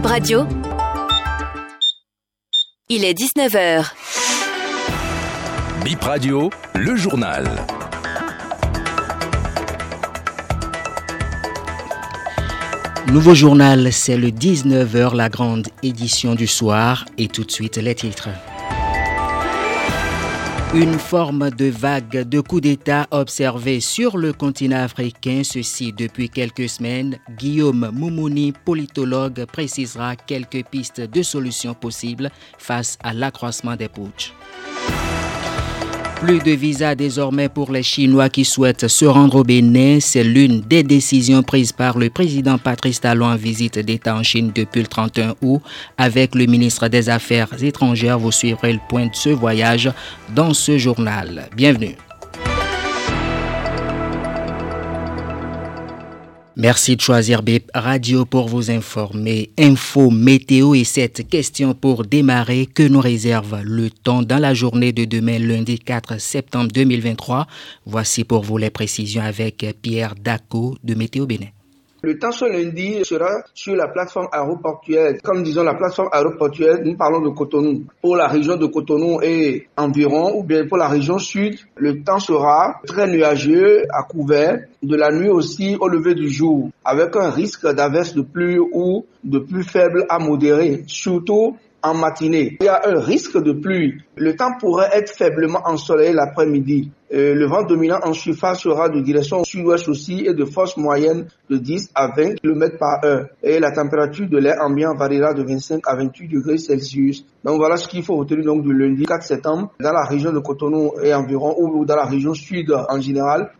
Bip Radio. Il est 19h. Bip Radio, le journal. Nouveau journal, c'est le 19h, la grande édition du soir. Et tout de suite, les titres. Une forme de vague de coup d'État observée sur le continent africain, ceci depuis quelques semaines. Guillaume Moumouni, politologue, précisera quelques pistes de solutions possibles face à l'accroissement des putsch. Plus de visas désormais pour les Chinois qui souhaitent se rendre au Bénin. C'est l'une des décisions prises par le président Patrice Talon en visite d'État en Chine depuis le 31 août. Avec le ministre des Affaires étrangères, vous suivrez le point de ce voyage dans ce journal. Bienvenue. Merci de choisir BIP Radio pour vous informer. Info, météo et cette question pour démarrer que nous réserve le temps dans la journée de demain, lundi 4 septembre 2023. Voici pour vous les précisions avec Pierre Daco de Météo Bénin. Le temps ce lundi sera sur la plateforme aéroportuaire. Comme disons la plateforme aéroportuaire, nous parlons de Cotonou. Pour la région de Cotonou et environ, ou bien pour la région sud, le temps sera très nuageux, à couvert, de la nuit aussi au lever du jour, avec un risque d'averse de pluie ou de plus faible à modéré, surtout en matinée. Il y a un risque de pluie. Le temps pourrait être faiblement ensoleillé l'après-midi. Euh, le vent dominant en surface sera de direction sud-ouest aussi et de force moyenne de 10 à 20 km par heure. Et la température de l'air ambiant variera de 25 à 28 degrés Celsius. Donc voilà ce qu'il faut retenir donc du lundi 4 septembre dans la région de Cotonou et environ ou dans la région sud en général.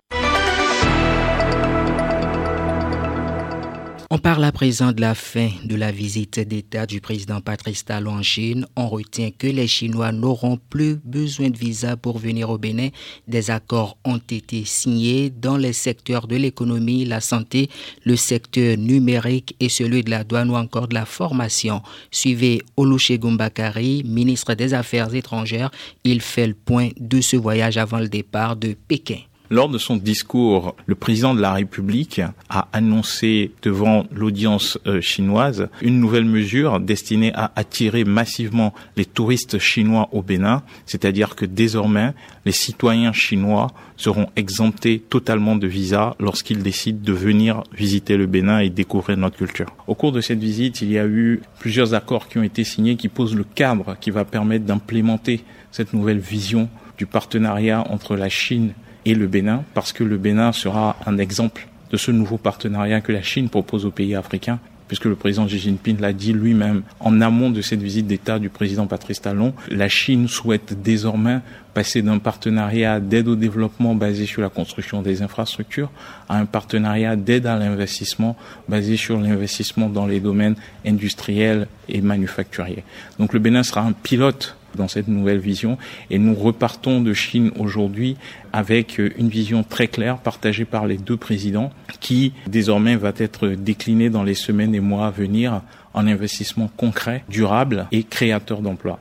On parle à présent de la fin de la visite d'État du président Patrice Talon en Chine. On retient que les Chinois n'auront plus besoin de visa pour venir au Bénin. Des accords ont été signés dans les secteurs de l'économie, la santé, le numérique et celui de la douane ou encore de la formation. Suivez Olusegun Bakari, ministre des Affaires étrangères. Il fait le point de ce voyage avant le départ de Pékin. Lors de son discours, le président de la République a annoncé devant l'audience euh, chinoise une nouvelle mesure destinée à attirer massivement les touristes chinois au Bénin, c'est-à-dire que désormais, les citoyens chinois seront exemptés totalement de visa lorsqu'ils décident de venir visiter le Bénin et découvrir notre culture. Au cours de cette visite, il y a eu plusieurs accords qui ont été signés qui posent le cadre qui va permettre d'implémenter cette nouvelle vision du partenariat entre la Chine et le Bénin, parce que le Bénin sera un exemple de ce nouveau partenariat que la Chine propose aux pays africains, puisque le président Xi Jinping l'a dit lui-même en amont de cette visite d'État du président Patrice Talon, la Chine souhaite désormais passer d'un partenariat d'aide au développement basé sur la construction des infrastructures à un partenariat d'aide à l'investissement basé sur l'investissement dans les domaines industriels et manufacturiers. Donc le Bénin sera un pilote dans cette nouvelle vision. Et nous repartons de Chine aujourd'hui avec une vision très claire partagée par les deux présidents qui désormais va être déclinée dans les semaines et mois à venir en investissement concret, durable et créateur d'emplois.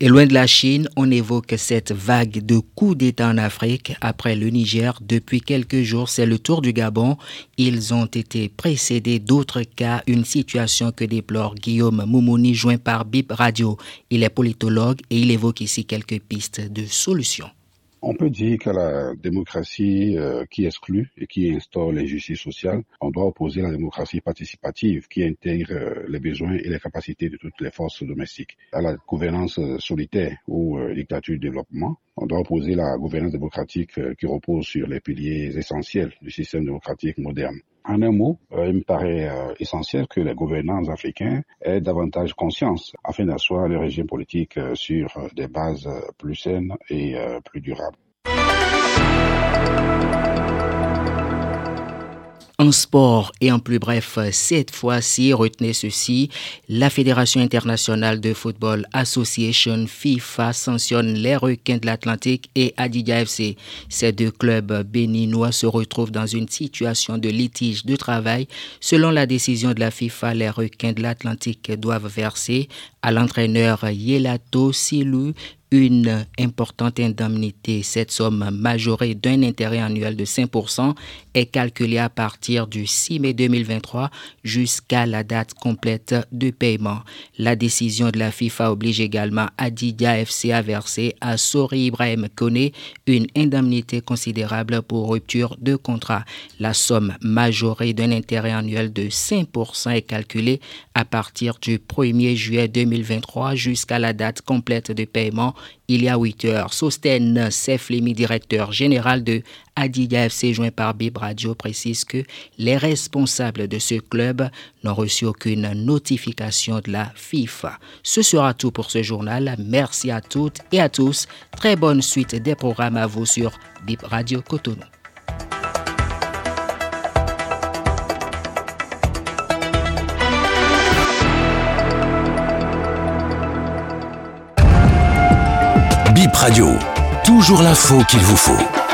Et loin de la Chine, on évoque cette vague de coups d'État en Afrique. Après le Niger, depuis quelques jours, c'est le tour du Gabon. Ils ont été précédés d'autres cas, une situation que déplore Guillaume Moumouni, joint par BIP Radio. Il est politologue et il évoque ici quelques pistes de solutions. On peut dire que la démocratie euh, qui exclut et qui instaure l'injustice sociale, on doit opposer la démocratie participative qui intègre euh, les besoins et les capacités de toutes les forces domestiques. À la gouvernance euh, solitaire ou dictature développement, on doit opposer la gouvernance démocratique qui repose sur les piliers essentiels du système démocratique moderne. En un mot, euh, il me paraît euh, essentiel que les gouvernants africains aient davantage conscience afin d'asseoir le régime politique euh, sur des bases plus saines et plus durables. En sport et en plus bref, cette fois-ci, retenez ceci, la Fédération internationale de football Association FIFA sanctionne les requins de l'Atlantique et Adidia FC. Ces deux clubs béninois se retrouvent dans une situation de litige de travail. Selon la décision de la FIFA, les requins de l'Atlantique doivent verser à l'entraîneur Yelato Silou une importante indemnité. Cette somme majorée d'un intérêt annuel de 5% est calculée à partir du 6 mai 2023 jusqu'à la date complète de paiement. La décision de la FIFA oblige également Adidia FC à verser à Sori Ibrahim Kone une indemnité considérable pour rupture de contrat. La somme majorée d'un intérêt annuel de 5% est calculée à partir du 1er juillet 2023 jusqu'à la date complète de paiement il y a 8 heures. Sosten Seflemi, directeur général de Adiga FC, joint par Bib Radio, précise que les responsables de ce club n'ont reçu aucune notification de la FIFA. Ce sera tout pour ce journal. Merci à toutes et à tous. Très bonne suite des programmes à vous sur Bib Radio Cotonou. Radio, toujours l'info qu'il vous faut.